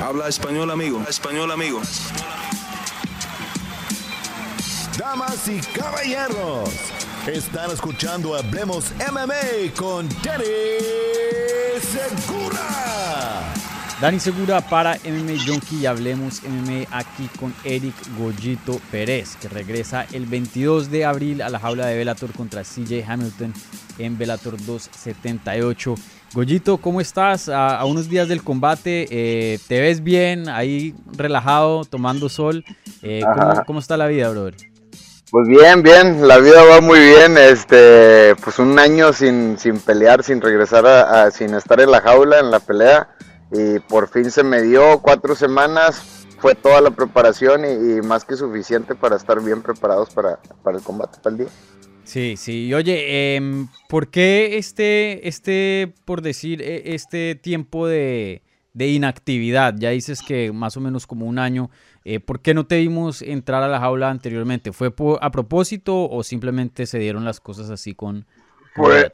Habla español, amigo. Español, amigo. Damas y caballeros, están escuchando Hablemos MMA con Danny Segura. Dani Segura para MMA Junkie y Hablemos MMA aquí con Eric Goyito Pérez, que regresa el 22 de abril a la jaula de Bellator contra CJ Hamilton en Bellator 278. Goyito, ¿cómo estás? A, unos días del combate, eh, ¿te ves bien? Ahí relajado, tomando sol. Eh, ¿cómo, está la vida, brother? Pues bien, bien, la vida va muy bien. Este, pues un año sin, sin pelear, sin regresar a, sin estar en la jaula, en la pelea. Y por fin se me dio cuatro semanas. Fue toda la preparación y, más que suficiente para estar bien preparados para, para el combate para el día. Sí, sí. oye, em, ¿por qué este, este, por decir, e, este tiempo de, inactividad? Ya dices que más o menos como un año. Eh, ¿Por qué no te vimos entrar a la jaula anteriormente? ¿Fue a propósito o simplemente se dieron las cosas así con, pues,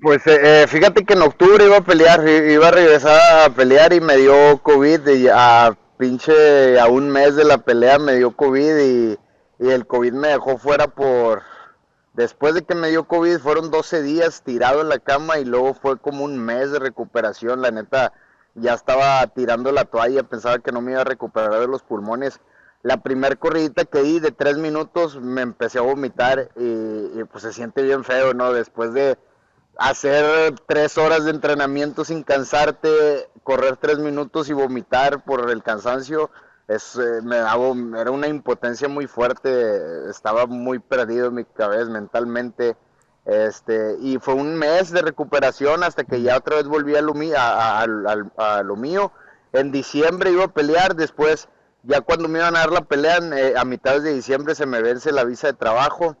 pues eh, eh, fíjate que en octubre iba a pelear, iba a regresar a pelear y me dio COVID y a pinche a un mes de la pelea me dio COVID y, y el COVID me dejó fuera por Después de que me dio COVID fueron 12 días tirado en la cama y luego fue como un mes de recuperación. La neta, ya estaba tirando la toalla, pensaba que no me iba a recuperar de los pulmones. La primer corridita que di de tres minutos me empecé a vomitar y, pues se siente bien feo, ¿no? Después de hacer tres horas de entrenamiento sin cansarte, correr tres minutos y vomitar por el cansancio, eh, me daba, era una impotencia muy fuerte, estaba muy perdido en mi cabeza mentalmente, este, y fue un mes de recuperación hasta que ya otra vez volví a lo, mío, a, mío. En diciembre iba a pelear, después, ya cuando me iban a dar la pelea, eh, a mitad de diciembre se me vence la visa de trabajo.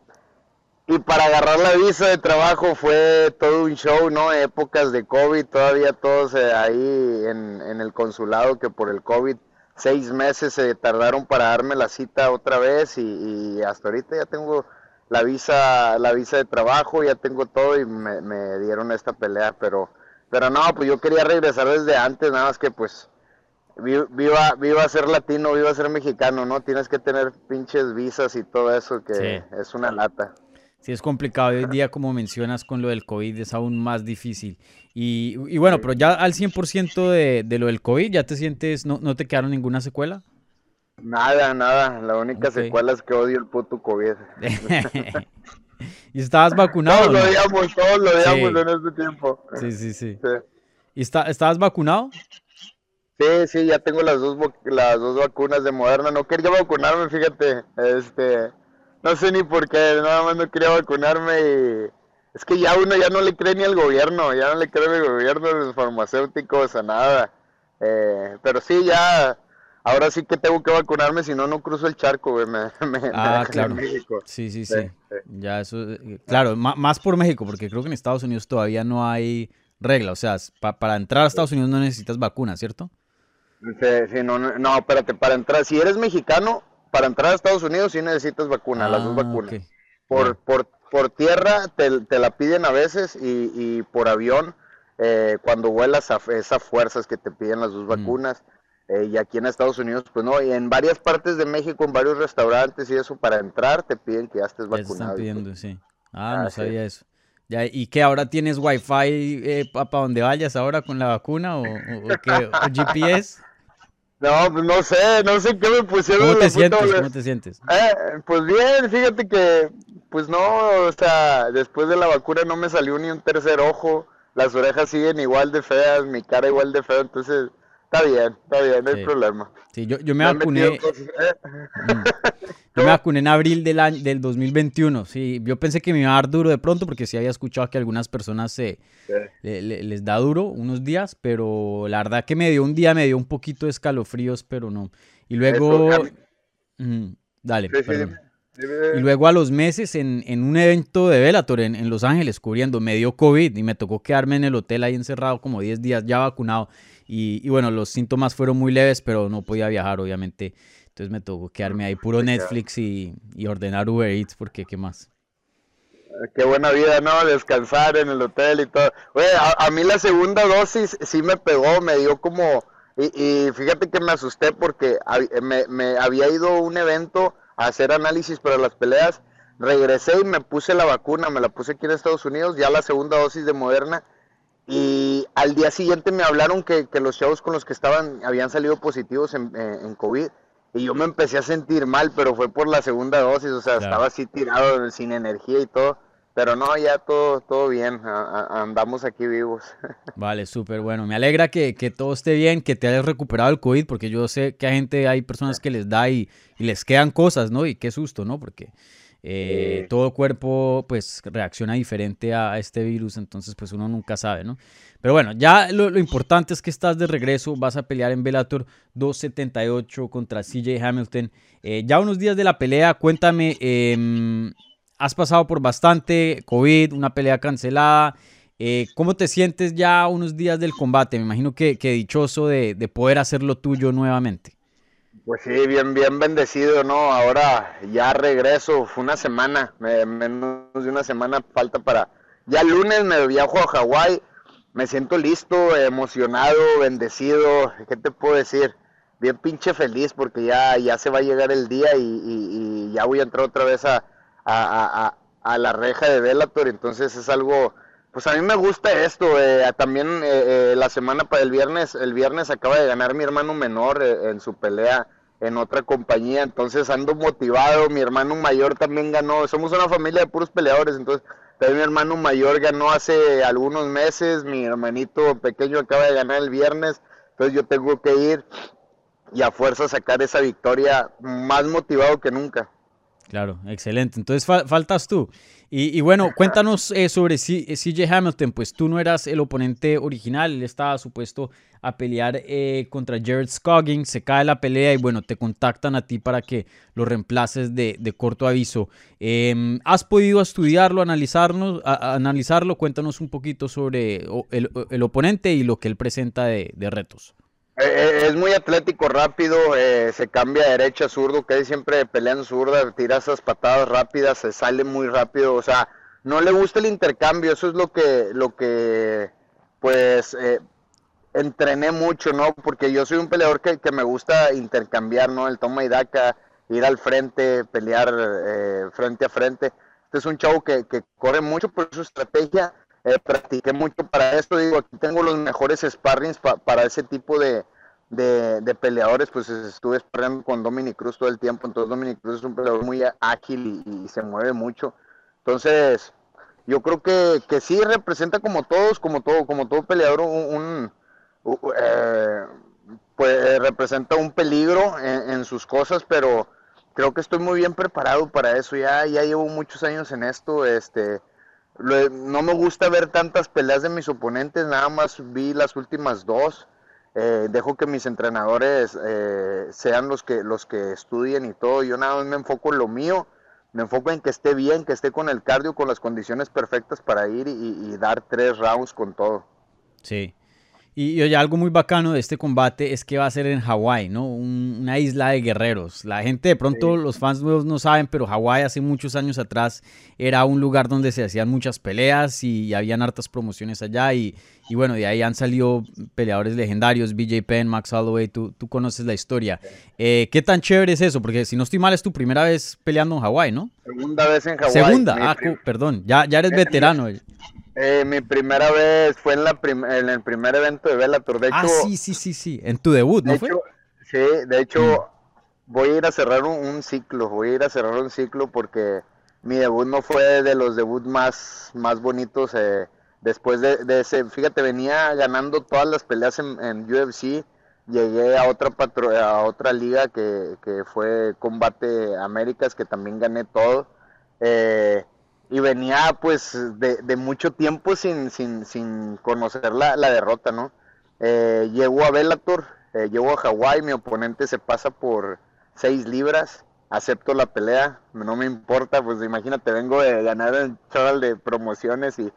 Y para agarrar la visa de trabajo fue todo un show, ¿no? Épocas de COVID, todavía todos eh, ahí en el consulado que por el COVID seis meses se tardaron para darme la cita otra vez y, hasta ahorita ya tengo la visa la visa de trabajo ya tengo todo y me, dieron esta pelea pero pero no pues yo quería regresar desde antes nada más que pues viva viva ser latino viva ser mexicano no tienes que tener pinches visas y todo eso que es una lata Sí, es complicado. Hoy día, como mencionas, con lo del COVID es aún más difícil. Y, bueno, pero ya al 100% de, de lo del COVID, ¿ya te sientes, no, no te quedaron ninguna secuela? Nada, nada. La única secuela es que odio el puto COVID. ¿Y estabas vacunado? Todos lo odiamos, todos lo odiamos en este tiempo. Sí, sí, sí. ¿Y está, estabas vacunado? Sí, sí, ya tengo las dos, las dos vacunas de Moderna. No quería vacunarme, fíjate. Este no sé ni por qué, nada más no quería vacunarme y es que ya uno ya no le cree ni al gobierno, ya no le cree al gobierno, a los farmacéuticos, a nada. Eh, pero sí, ya, ahora sí que tengo que vacunarme, si no, no cruzo el charco, güey. Me, ah, claro. Sí, sí, sí, Ya eso, claro, más por México, porque creo que en Estados Unidos todavía no hay regla, o sea, para entrar a Estados Unidos no necesitas vacuna, ¿cierto? Sí, sí, no, no, espérate, para entrar, si eres mexicano, para entrar a Estados Unidos sí necesitas vacuna, las dos ah, vacunas. Por, por, por tierra te, te, la piden a veces y, y por avión, eh, cuando vuelas a esas fuerzas que te piden las dos mm. vacunas. Eh, y aquí en Estados Unidos, pues no, y en varias partes de México, en varios restaurantes y eso, para entrar te piden que ya estés vacunado. están pidiendo, sí. Ah, no sabía eso. Ya, ¿Y qué ahora tienes wifi eh, para donde vayas ahora con la vacuna o, o, qué, o GPS? No, pues no sé, no sé qué me pusieron. ¿Cómo te sientes? ¿Cómo te sientes? Eh, pues bien, fíjate que, pues no, o sea, después de la vacuna no me salió ni un tercer ojo, las orejas siguen igual de feas, mi cara igual de fea, entonces está bien, está bien, no hay problema. Sí, yo, yo me vacuné. ¿eh? Yo me vacuné en abril del, año, del 2021. Sí, yo pensé que me iba a dar duro de pronto porque sí había escuchado que algunas personas se, les da duro unos días, pero la verdad que me dio un día, me dio un poquito de escalofríos, pero no. Y luego... dale, Y luego a los meses en, en un evento de Velator en, en, Los Ángeles cubriendo, me dio COVID y me tocó quedarme en el hotel ahí encerrado como 10 días ya vacunado. Y, y bueno, los síntomas fueron muy leves, pero no podía viajar obviamente. Entonces me tocó quedarme ahí puro Netflix y, ordenar Uber Eats porque qué más. Qué buena vida, ¿no? Descansar en el hotel y todo. Oye, a, mí la segunda dosis sí me pegó, me dio como Y, fíjate que me asusté porque me, me había ido a un evento a hacer análisis para las peleas. Regresé y me puse la vacuna, me la puse aquí en Estados Unidos, ya la segunda dosis de Moderna, y al día siguiente me hablaron que, los chavos con los que estaban habían salido positivos en, en, COVID, y yo me empecé a sentir mal, pero fue por la segunda dosis, o sea, estaba así tirado, sin energía y todo. Pero no, ya todo, todo bien, andamos aquí vivos. Vale, súper bueno. Me alegra que, que, todo esté bien, que te hayas recuperado el COVID, porque yo sé que a gente, hay personas que les da y, y les quedan cosas, ¿no? Y qué susto, ¿no? Porque eh, todo cuerpo pues reacciona diferente a, este virus, entonces pues uno nunca sabe, ¿no? Pero bueno, ya lo, importante es que estás de regreso, vas a pelear en Bellator 278 contra CJ Hamilton. Eh, ya unos días de la pelea, cuéntame, em, has pasado por bastante COVID, una pelea cancelada. Eh, ¿Cómo te sientes ya unos días del combate? Me imagino que, dichoso de, de poder hacer lo tuyo nuevamente. Pues sí, bien, bien bendecido, ¿no? Ahora ya regreso, fue una semana, menos de una semana falta para... Ya el lunes me viajo a Hawái, me siento listo, emocionado, bendecido, ¿qué te puedo decir? Bien pinche feliz porque ya, ya se va a llegar el día y, ya voy a entrar otra vez a, a, la reja de Bellator, entonces es algo... Pues a mí me gusta esto, eh, también eh, eh, la semana para el viernes, el viernes acaba de ganar mi hermano menor en su pelea en otra compañía, entonces ando motivado, mi hermano mayor también ganó, somos una familia de puros peleadores, entonces también mi hermano mayor ganó hace algunos meses, mi hermanito pequeño acaba de ganar el viernes, entonces yo tengo que ir y a fuerza sacar esa victoria más motivado que nunca. Claro, excelente. Entonces faltas tú. Y, bueno, cuéntanos eh, sobre CJ Hamilton. Pues tú no eras el oponente original, él estaba supuesto a pelear eh, contra Jared Scoggins, se cae la pelea y bueno, te contactan a ti para que lo reemplaces de, corto aviso. Em, ¿Has podido estudiarlo, analizarnos, analizarlo? Cuéntanos un poquito sobre el, oponente y lo que él presenta de retos. Eh, eh, es muy atlético, rápido, eh, se cambia de derecha a zurdo, que siempre peleando zurda, tira esas patadas rápidas, se sale muy rápido, o sea, no le gusta el intercambio, eso es lo que, lo que, pues, entrené mucho, ¿no? Porque yo soy un peleador que, me gusta intercambiar, ¿no? El toma y daca, ir al frente, pelear frente a frente. Este es un chavo que, que corre mucho por su estrategia, eh, practiqué mucho para esto, digo, aquí tengo los mejores sparrings para ese tipo de, de, peleadores, pues estuve sparring con Dominic Cruz todo el tiempo, entonces Dominic Cruz es un peleador muy ágil y, se mueve mucho, entonces yo creo que, que, sí representa como todos, como todo, como todo peleador, un, eh, pues representa un peligro en, en, sus cosas, pero creo que estoy muy bien preparado para eso, ya, ya llevo muchos años en esto, este no me gusta ver tantas peleas de mis oponentes, nada más vi las últimas dos. Eh, dejo que mis entrenadores eh, sean los que, los que estudien y todo. Yo nada más me enfoco en lo mío, me enfoco en que esté bien, que esté con el cardio, con las condiciones perfectas para ir y, y dar tres rounds con todo. Sí. Y oye, algo muy bacano de este combate es que va a ser en Hawái, ¿no? una isla de guerreros. La gente de pronto, los fans nuevos no saben, pero Hawái hace muchos años atrás era un lugar donde se hacían muchas peleas y, habían hartas promociones allá. Y, bueno, de ahí han salido peleadores legendarios, BJ Penn, Max Holloway, tú, tú conoces la historia. Eh, ¿Qué tan chévere es eso? Porque si no estoy mal, es tu primera vez peleando en Hawái, ¿no? Segunda vez en Hawái. Segunda, ah, perdón, ya, ya eres veterano. Eh, mi primera vez fue en, la en el primer evento de Bellator. De ah, sí, sí, sí, sí. En tu debut, ¿no fue? sí, de hecho, mm. voy a ir a cerrar un, ciclo. Voy a ir a cerrar un ciclo porque mi debut no fue de los debuts más, más bonitos. Eh, después de, ese, fíjate, venía ganando todas las peleas en, UFC. Llegué a otra patro a otra liga que, que fue Combate Américas, que también gané todo. Eh, y venía pues de, mucho tiempo sin, sin, sin conocer la, derrota, ¿no? Eh, llegó a Bellator, eh, llegó a Hawái, mi oponente se pasa por 6 libras, acepto la pelea, no me importa, pues imagínate, vengo de ganar el chaval de promociones y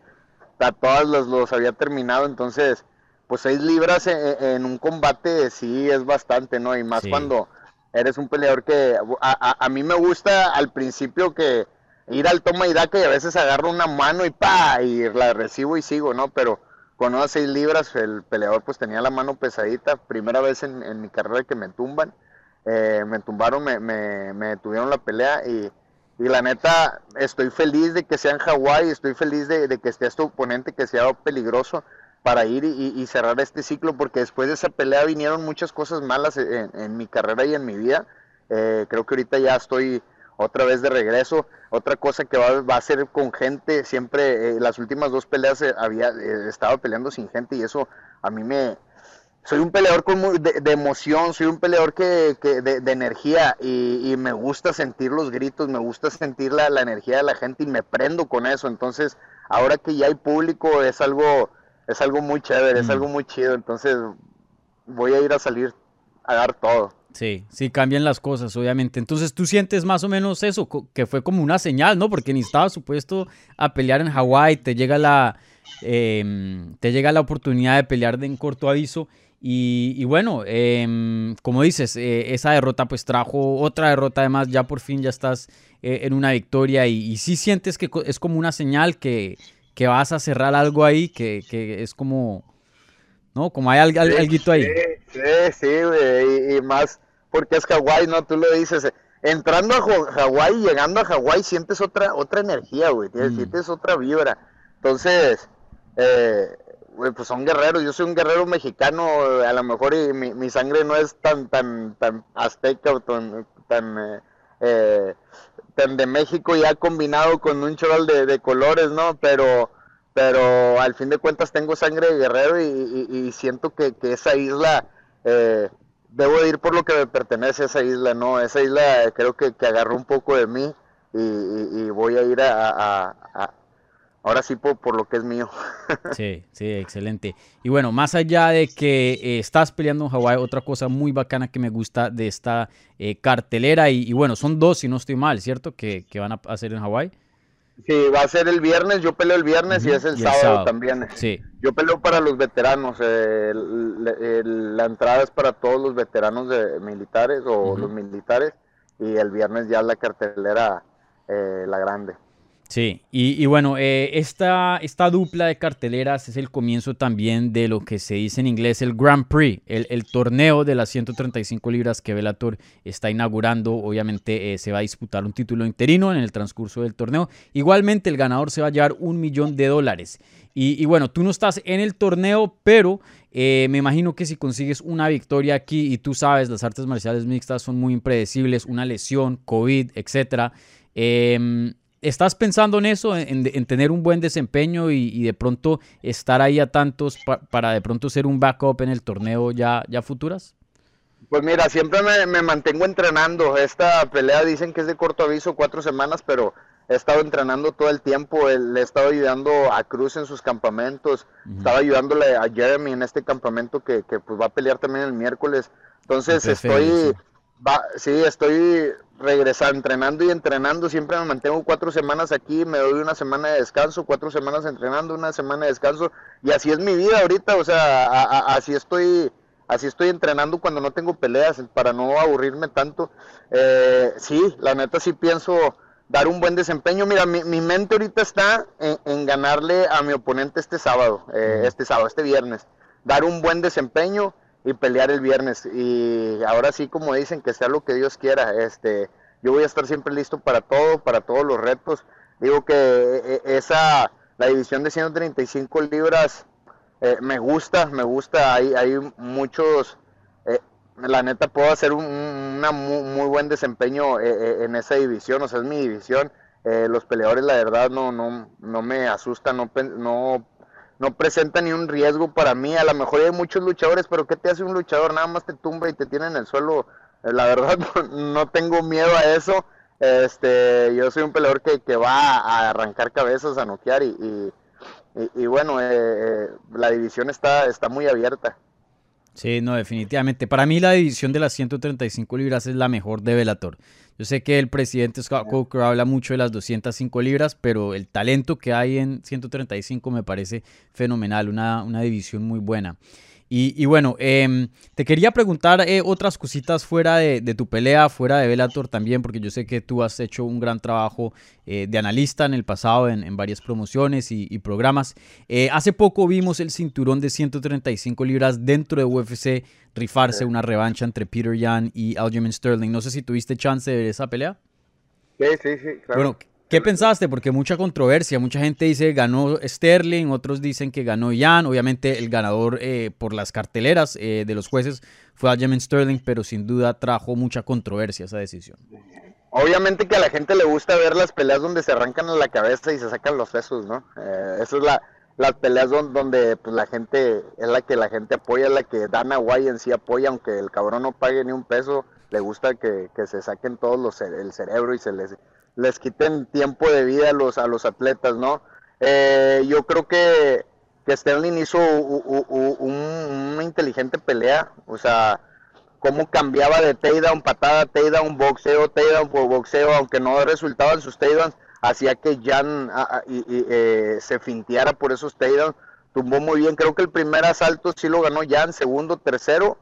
a todos los, los había terminado, entonces, pues 6 libras en, un combate sí es bastante, ¿no? Y más cuando eres un peleador que a, a mí me gusta al principio que ir al toma y daca y a veces agarro una mano y pa, y la recibo y sigo, ¿no? Pero con unas 6 libras, el peleador pues tenía la mano pesadita, primera vez en, mi carrera que me tumban, eh, me tumbaron, me, me, me detuvieron la pelea y, y, la neta estoy feliz de que sea en Hawái, estoy feliz de, que esté este oponente, que sea peligroso para ir y, cerrar este ciclo, porque después de esa pelea vinieron muchas cosas malas en, mi carrera y en mi vida, eh, creo que ahorita ya estoy otra vez de regreso. Otra cosa que va, va a ser con gente, siempre eh, las últimas dos peleas eh, había eh, estado peleando sin gente y eso a mí me... Soy un peleador con de, emoción, soy un peleador que, que de, energía y, me gusta sentir los gritos, me gusta sentir la, la, energía de la gente y me prendo con eso. Entonces, ahora que ya hay público es algo, es algo muy chévere, es mm. algo muy chido. Entonces, voy a ir a salir a dar todo. Sí, sí, cambian las cosas, obviamente. Entonces tú sientes más o menos eso, que fue como una señal, ¿no? Porque ni estabas supuesto a pelear en Hawái, te llega la, em, te llega la oportunidad de pelear en corto aviso. Y, bueno, em, como dices, eh, esa derrota pues trajo otra derrota, además ya por fin ya estás eh, en una victoria y, sí sientes que es como una señal que, que vas a cerrar algo ahí, que, que es como ¿no? Como hay algo, ahí. Sí, sí, güey, y, más porque es Hawái, ¿no? Tú lo dices, entrando a Hawái llegando a Hawái sientes otra otra energía, güey, mm. sientes otra vibra. Entonces, eh, pues son guerreros, yo soy un guerrero mexicano, a lo mejor y mi, sangre no es tan tan tan azteca o tan tan, eh, eh, tan de México ya combinado con un choral de, de colores, ¿no? Pero pero al fin de cuentas tengo sangre de guerrero y, siento que, esa isla, eh, debo de ir por lo que me pertenece a esa isla, ¿no? Esa isla creo que, agarró un poco de mí y, voy a ir a, ahora sí por, lo que es mío. Sí, sí, excelente. Y bueno, más allá de que eh, estás peleando en Hawái, otra cosa muy bacana que me gusta de esta eh, cartelera, y, bueno, son dos, si no estoy mal, ¿cierto? Que, que van a hacer en Hawái. Sí, va a ser el viernes, yo peleo el viernes y es el, sábado, también. Sí. Yo peleo para los veteranos, eh, la entrada es para todos los veteranos de militares o los militares y el viernes ya la cartelera, eh, la grande. Sí, y, bueno, eh, esta, esta, dupla de carteleras es el comienzo también de lo que se dice en inglés el Grand Prix, el, torneo de las 135 libras que Bellator está inaugurando. Obviamente eh, se va a disputar un título interino en el transcurso del torneo. Igualmente el ganador se va a llevar un millón de dólares. Y, bueno, tú no estás en el torneo, pero eh, me imagino que si consigues una victoria aquí y tú sabes, las artes marciales mixtas son muy impredecibles, una lesión, COVID, etcétera. ¿Estás pensando en eso, en, tener un buen desempeño y, de pronto estar ahí a tantos para de pronto ser un backup en el torneo ya, ya futuras? Pues mira, siempre me, mantengo entrenando. Esta pelea dicen que es de corto aviso, cuatro semanas, pero he estado entrenando todo el tiempo. Le he estado ayudando a Cruz en sus campamentos. Estaba ayudándole a Jeremy en este campamento que, pues va a pelear también el miércoles. Entonces estoy, sí, estoy regresando, entrenando y entrenando. Siempre me mantengo cuatro semanas aquí, me doy una semana de descanso, cuatro semanas entrenando, una semana de descanso. Y así es mi vida ahorita, o sea, así estoy. Así estoy entrenando cuando no tengo peleas para no aburrirme tanto. Eh, sí, la neta sí pienso dar un buen desempeño. Mira, mi, mente ahorita está en, ganarle a mi oponente este sábado, eh, este sábado, este viernes. Dar un buen desempeño y pelear el viernes. Y ahora sí, como dicen, que sea lo que Dios quiera. Este, yo voy a estar siempre listo para todo, para todos los retos. Digo que eh, esa, la división de 135 libras eh, me gusta, me gusta. Hay, hay muchos, eh, la neta puedo hacer un muy, buen desempeño en esa división, o sea, es mi división. los peleadores, la verdad, no, no, no me asustan, no, no no presenta ni un riesgo para mí. A lo mejor hay muchos luchadores, pero ¿qué te hace un luchador? Nada más te tumba y te tiene en el suelo. Eh, la verdad, no, tengo miedo a eso. Este, yo soy un peleador que, que va a arrancar cabezas, a noquear y, y, bueno, eh, eh, la división está, está muy abierta. Sí, no, definitivamente. Para mí la división de las 135 libras es la mejor de Bellator. Yo sé que el presidente Scott Coker habla mucho de las 205 libras, pero el talento que hay en 135 me parece fenomenal, una, una división muy buena. Y, bueno, em, te quería preguntar eh, otras cositas fuera de, tu pelea, fuera de Bellator también, porque yo sé que tú has hecho un gran trabajo eh, de analista en el pasado en, varias promociones y, programas. Eh, hace poco vimos el cinturón de 135 libras dentro de UFC rifarse una revancha entre Peter Yan y Aljamain Sterling. No sé si tuviste chance de ver esa pelea. Sí, sí, sí, claro. Bueno, ¿Qué pensaste? Porque mucha controversia, mucha gente dice ganó Sterling, otros dicen que ganó Jan, obviamente el ganador eh, por las carteleras eh, de los jueces fue Aljamain Sterling, pero sin duda trajo mucha controversia esa decisión. Obviamente que a la gente le gusta ver las peleas donde se arrancan la cabeza y se sacan los sesos, ¿no? Eh, es la, las peleas donde, pues, la gente es la que la gente apoya, es la que Dana White en sí apoya, aunque el cabrón no pague ni un peso, le gusta que, que se saquen todos los el cerebro y se les les quiten tiempo de vida a los, a los atletas, ¿no? Eh, yo creo que, Sterling hizo una inteligente pelea, o sea, cómo cambiaba de takedown, patada, takedown, boxeo, takedown por boxeo, aunque no resultaban sus takedowns, hacía que Jan eh, se finteara por esos takedowns, tumbó muy bien, creo que el primer asalto sí lo ganó Jan, segundo, tercero,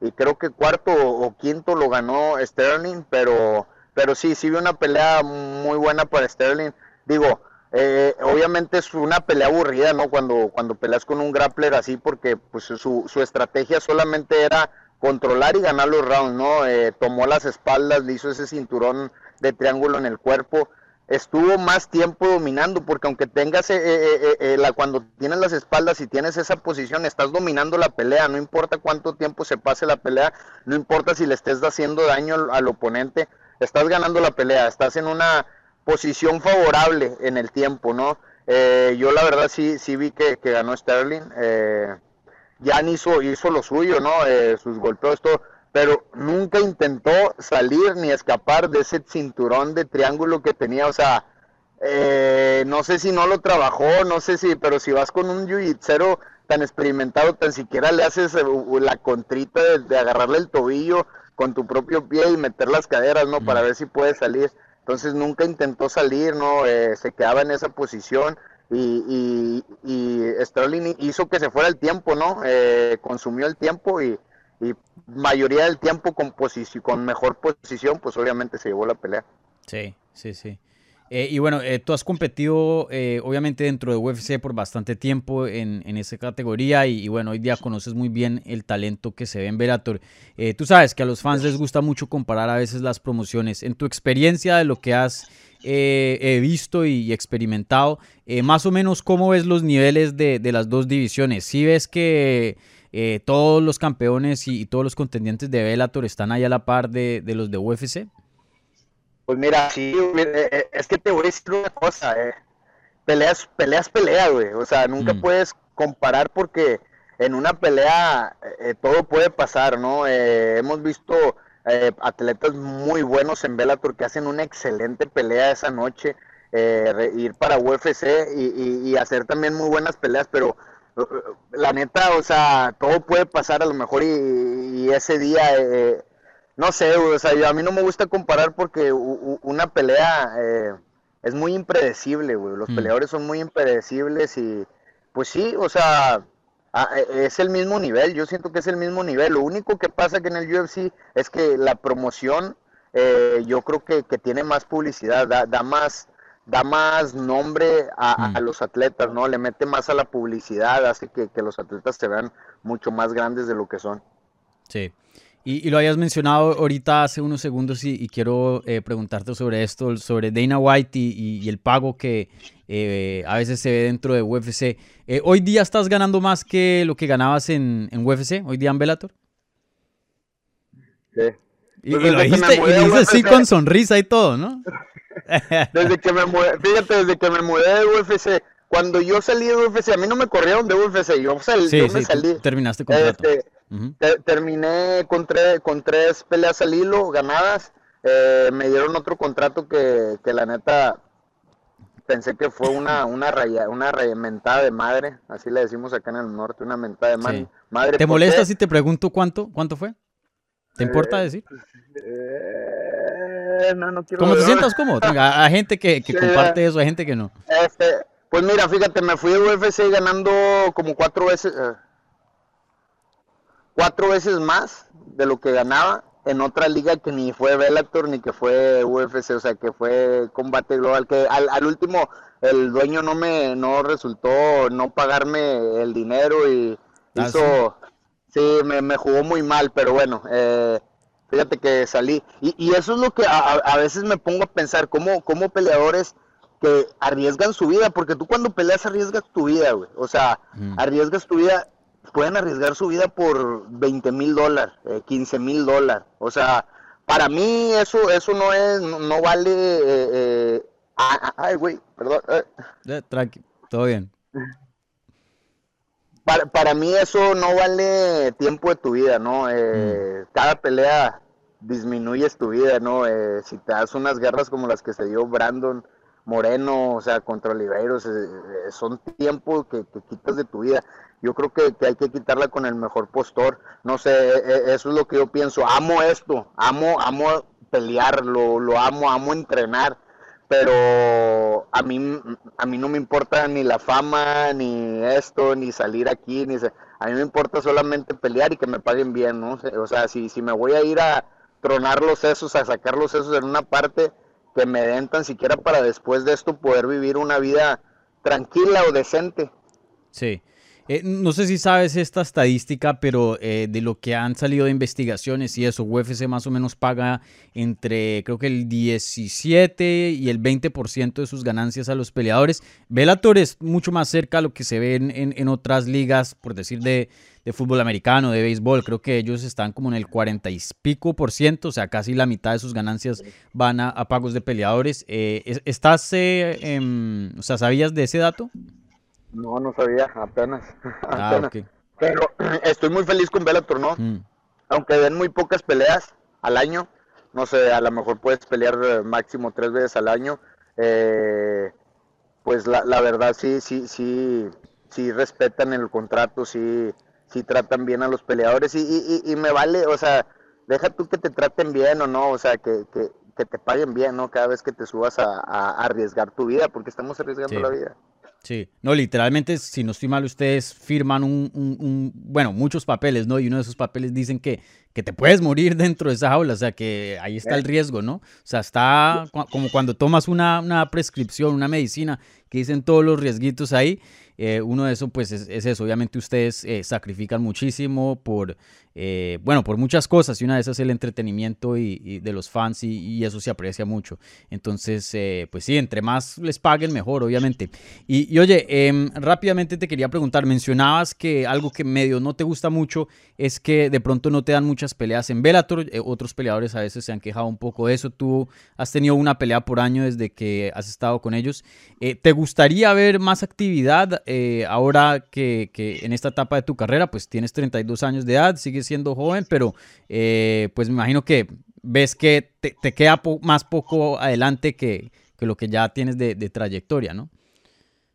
y creo que cuarto o quinto lo ganó Sterling, pero pero sí, sí vi una pelea muy buena para Sterling. Digo, eh, obviamente es una pelea aburrida, ¿no? Cuando, cuando peleas con un grappler así, porque pues su, su estrategia solamente era controlar y ganar los rounds, ¿no? Eh, tomó las espaldas, le hizo ese cinturón de triángulo en el cuerpo. Estuvo más tiempo dominando, porque aunque tengas, eh, la, cuando tienes las espaldas y tienes esa posición, estás dominando la pelea, no importa cuánto tiempo se pase la pelea, no importa si le estés haciendo daño al oponente, estás ganando la pelea, estás en una posición favorable en el tiempo, ¿no? Eh, yo la verdad sí, sí vi que, ganó Sterling. Eh, Jan hizo, hizo lo suyo, ¿no? Eh, sus golpeos, todo. Pero nunca intentó salir ni escapar de ese cinturón de triángulo que tenía. O sea, eh, no sé si no lo trabajó, no sé si, pero si vas con un jiu tan experimentado, tan siquiera le haces la contrita de agarrarle el tobillo con tu propio pie y meter las caderas, ¿no? Para ver si puede salir. Entonces nunca intentó salir, ¿no? Eh, se quedaba en esa posición y, y, Sterling hizo que se fuera el tiempo, ¿no? Eh, consumió el tiempo y, y mayoría del tiempo con, con mejor posición, pues obviamente se llevó la pelea. Sí, sí, sí. Eh, y bueno, eh, tú has competido eh, obviamente dentro de UFC por bastante tiempo en, en esa categoría y, bueno, hoy día conoces muy bien el talento que se ve en Bellator. tú sabes que a los fans les gusta mucho comparar a veces las promociones. En tu experiencia de lo que has visto y experimentado, más o menos cómo ves los niveles de, de las dos divisiones. ¿Sí ves que todos los campeones y, todos los contendientes de Bellator están ahí a la par de, de los de UFC? Pues mira, sí, eh, eh, es que te voy a decir una cosa, eh. peleas, peleas, pelea, güey. O sea, nunca mm. puedes comparar porque en una pelea todo puede pasar, ¿no? hemos visto atletas muy buenos en Bellator que hacen una excelente pelea esa noche, ir para UFC y, hacer también muy buenas peleas, pero la neta, o sea, todo puede pasar a lo mejor y, y ese día no sé, o sea, yo, a mí no me gusta comparar porque una pelea eh, es muy impredecible, güey. Los mm. peleadores son muy impredecibles y, pues sí, o sea, e, es el mismo nivel. Yo siento que es el mismo nivel. Lo único que pasa que en el UFC es que la promoción, eh, yo creo que, tiene más publicidad, da, más da más nombre a, mm. los atletas, ¿no? Le mete más a la publicidad, hace que, que los atletas se vean mucho más grandes de lo que son. Sí. Y, lo habías mencionado ahorita hace unos segundos y, quiero eh, preguntarte sobre esto, sobre Dana White y, el pago que eh, a veces se ve dentro de UFC. Eh, ¿Hoy día estás ganando más que lo que ganabas en, UFC? ¿Hoy día en Bellator? Sí. Y, lo dijiste, y lo así con sonrisa y todo, ¿no? desde que me mudé, fíjate, desde que me mudé de UFC, cuando yo salí de UFC, a mí no me corrieron de UFC, yo, yo me salí. Terminaste con este, terminé con, con tres peleas al hilo ganadas. Eh, me dieron otro contrato que, la neta pensé que fue una una raya, una mentada de madre, así le decimos acá en el norte, una mentada de madre. ¿Te molesta si te pregunto cuánto cuánto fue? ¿Te importa eh, decir? Eh, no, no quiero ¿Cómo te sientas cómodo? A, gente que, comparte eso, a gente que no. Este, pues mira, fíjate, me fui de UFC ganando como cuatro veces, cuatro veces más de lo que ganaba en otra liga que ni fue Bellator ni que fue UFC, o sea, que fue Combate Global, que al, al último el dueño no me no resultó no pagarme el dinero y ah, hizo, sí, me, me, jugó muy mal, pero bueno, eh, fíjate que salí. Y, y eso es lo que a, a, veces me pongo a pensar, cómo, cómo peleadores que arriesgan su vida, porque tú cuando peleas arriesgas tu vida, güey, o sea, mm. arriesgas tu vida pueden arriesgar su vida por 20 mil dólares, 15 eh, mil dólares. O sea, para mí eso eso no es, no, vale... Eh, eh, ay, güey, perdón. tranqui, todo bien. Para, para, mí eso no vale tiempo de tu vida, ¿no? Mm. Cada pelea disminuyes tu vida, ¿no? si te das unas guerras como las que se dio Brandon Moreno, o sea, contra Oliveros, son tiempos que, que, quitas de tu vida yo creo que, hay que quitarla con el mejor postor. No sé, e, e, eso es lo que yo pienso. Amo esto, amo, amo pelear, lo, lo amo, amo entrenar, pero a mí, a mí no me importa ni la fama, ni esto, ni salir aquí, ni a mí me importa solamente pelear y que me paguen bien, ¿no? O sea, si, si me voy a ir a tronar los sesos, a sacar los sesos en una parte, que me den tan siquiera para después de esto poder vivir una vida tranquila o decente. Sí. Eh, no sé si sabes esta estadística, pero eh, de lo que han salido de investigaciones y eso, UFC más o menos paga entre creo que el 17 y el 20% de sus ganancias a los peleadores. Bellator es mucho más cerca a lo que se ve en, otras ligas, por decir de, fútbol americano, de béisbol. Creo que ellos están como en el 40 y pico por ciento, o sea, casi la mitad de sus ganancias van a, pagos de peleadores. Eh, ¿Estás, em, o sea, sabías de ese dato? No, no sabía, apenas. Ah, Pero estoy muy feliz con Bellator, ¿no? Mm. Aunque den muy pocas peleas al año, no sé, a lo mejor puedes pelear eh, máximo tres veces al año. Eh, pues la, la, verdad sí, sí, sí, sí respetan el contrato, sí, sí tratan bien a los peleadores y, y, y, me vale, o sea, deja tú que te traten bien o no, o sea, que, que, que te paguen bien, ¿no? Cada vez que te subas a, a arriesgar tu vida, porque estamos arriesgando la vida. Sí, no, literalmente, si no estoy mal, ustedes firman un, bueno, muchos papeles, ¿no? Y uno de esos papeles dicen que, que te puedes morir dentro de esa jaula, o sea, que ahí está el riesgo, ¿no? O sea, está como cuando tomas una, una prescripción, una medicina, que dicen todos los riesguitos ahí, eh, uno de esos, pues, es, eso. Obviamente ustedes eh, sacrifican muchísimo por, eh, bueno, por muchas cosas. Y una de esas es el entretenimiento y, de los fans y, eso se aprecia mucho. Entonces, pues sí, entre más les paguen, mejor, obviamente. Y, oye, em, rápidamente te quería preguntar, mencionabas que algo que medio no te gusta mucho es que de pronto no te dan muchas peleas en Bellator. otros peleadores a veces se han quejado un poco de eso. Tú has tenido una pelea por año desde que has estado con ellos. ¿Te gustaría ver más actividad? Eh, ahora que, en esta etapa de tu carrera, pues tienes 32 años de edad, sigues siendo joven, pero eh, pues me imagino que ves que te, queda más poco adelante que, lo que ya tienes de, trayectoria, ¿no?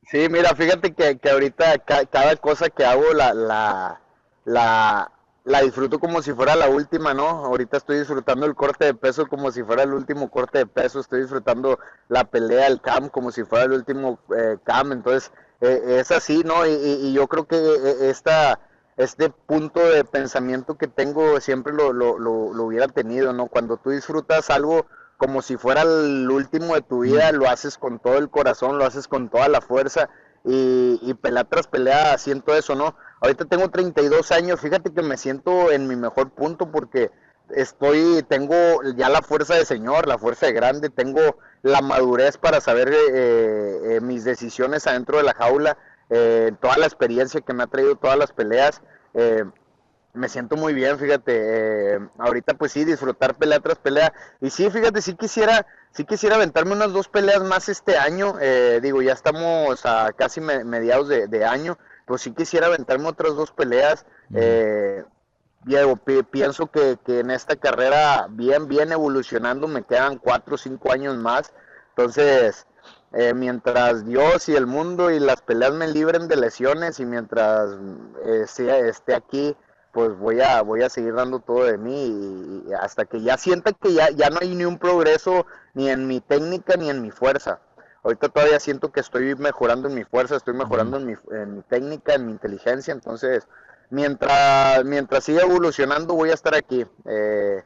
Sí, mira, fíjate que, ahorita cada cosa que hago la, la, la disfruto como si fuera la última, ¿no? Ahorita estoy disfrutando el corte de peso como si fuera el último corte de peso, estoy disfrutando la pelea, el cam como si fuera el último eh, cam, entonces eh, es así, ¿no? Y, yo creo que eh, esta, este punto de pensamiento que tengo siempre lo, lo, lo, hubiera tenido, ¿no? Cuando tú disfrutas algo como si fuera el último de tu vida, lo haces con todo el corazón, lo haces con toda la fuerza y, y pelea tras pelea siento eso, ¿no? Ahorita tengo 32 años, fíjate que me siento en mi mejor punto porque estoy, tengo ya la fuerza de señor, la fuerza de grande, tengo la madurez para saber eh, eh, mis decisiones adentro de la jaula, eh, toda la experiencia que me ha traído todas las peleas. me siento muy bien, fíjate. ahorita pues sí, disfrutar pelea tras pelea. Y sí, fíjate, sí quisiera, sí quisiera aventarme unas dos peleas más este año. digo, ya estamos a casi mediados de, año. Pues sí quisiera aventarme otras dos peleas. Diego, pienso que, en esta carrera bien, bien evolucionando, me quedan cuatro o cinco años más. Entonces, eh, mientras Dios y el mundo y las peleas me libren de lesiones y mientras eh, esté aquí, pues voy a, voy a seguir dando todo de mí y, hasta que ya sienta que ya, ya no hay ni un progreso ni en mi técnica ni en mi fuerza. Ahorita todavía siento que estoy mejorando en mi fuerza, estoy mejorando en mi, en mi técnica, en mi inteligencia, entonces mientras, mientras siga evolucionando voy a estar aquí. Eh,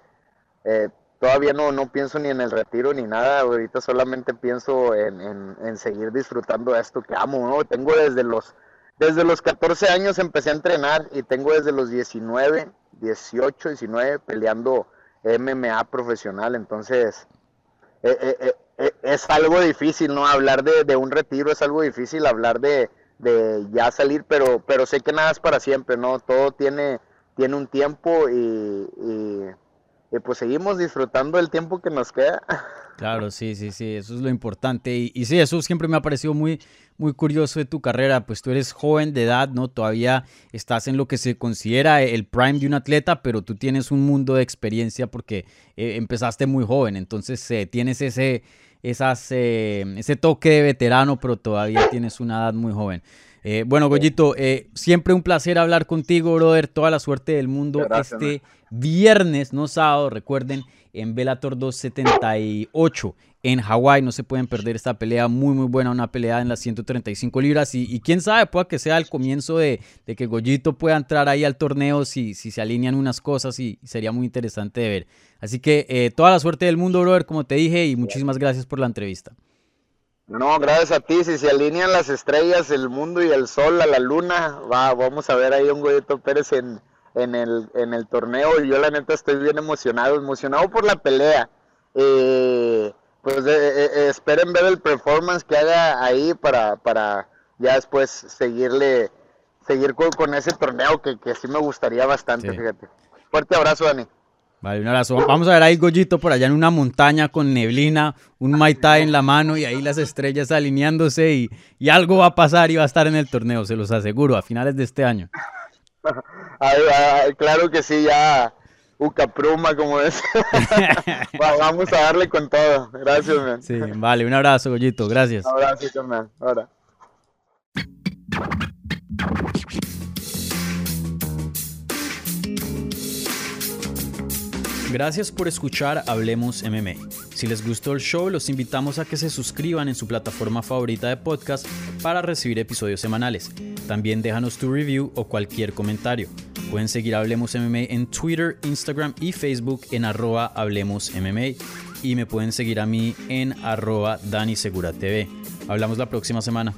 eh, todavía no, no pienso ni en el retiro ni nada, ahorita solamente pienso en, en, seguir disfrutando de esto que amo, ¿no? Tengo desde los, desde los 14 años empecé a entrenar y tengo desde los 19, 18, 19 peleando MMA profesional, entonces eh, es algo difícil, ¿no? Hablar de, de, un retiro es algo difícil, hablar de, de ya salir, pero, pero sé que nada es para siempre, ¿no? Todo tiene, tiene un tiempo y, y, pues seguimos disfrutando el tiempo que nos queda. Claro, sí, sí, sí, eso es lo importante. Y, y, sí, eso siempre me ha parecido muy, muy curioso de tu carrera. Pues tú eres joven de edad, ¿no? Todavía estás en lo que se considera el prime de un atleta, pero tú tienes un mundo de experiencia porque eh, empezaste muy joven. Entonces eh, tienes ese, esas, eh, ese toque de veterano, pero todavía tienes una edad muy joven. Eh, bueno, Goyito, eh, siempre un placer hablar contigo, brother. Toda la suerte del mundo este viernes, no sábado, recuerden, en Bellator 278 en Hawái. No se pueden perder esta pelea muy, muy buena, una pelea en las 135 libras. Y, quién sabe, pueda que sea el comienzo de, que Goyito pueda entrar ahí al torneo si, si se alinean unas cosas y sería muy interesante de ver. Así que eh, toda la suerte del mundo, brother, como te dije, y muchísimas gracias por la entrevista. No, gracias a ti. Si se alinean las estrellas, el mundo y el sol a la luna, va, vamos a ver ahí un Goyito Pérez en, en, el, en el torneo. Y yo, la neta, estoy bien emocionado, emocionado por la pelea. Eh, pues eh, eh, esperen ver el performance que haga ahí para, para ya después seguirle, seguir con, ese torneo que, que, sí me gustaría bastante, fíjate. Fuerte abrazo, Dani. Vale, un abrazo. Vamos a ver ahí Goyito por allá en una montaña con neblina, un Mai en la mano y ahí las estrellas alineándose y, y, algo va a pasar y va a estar en el torneo, se los aseguro, a finales de este año. claro que sí, ya Ucapruma, como es. Vamos a darle con todo. Gracias, man. Sí, vale, un abrazo, Goyito. Gracias. Un abrazo, man. Ahora. Gracias por escuchar Hablemos MMA. Si les gustó el show, los invitamos a que se suscriban en su plataforma favorita de podcast para recibir episodios semanales. También déjanos tu review o cualquier comentario. Pueden seguir Hablemos MMA en Twitter, Instagram y Facebook en arroba Hablemos. Y me pueden seguir a mí en arroba Dani Segura TV. Hablamos la próxima semana.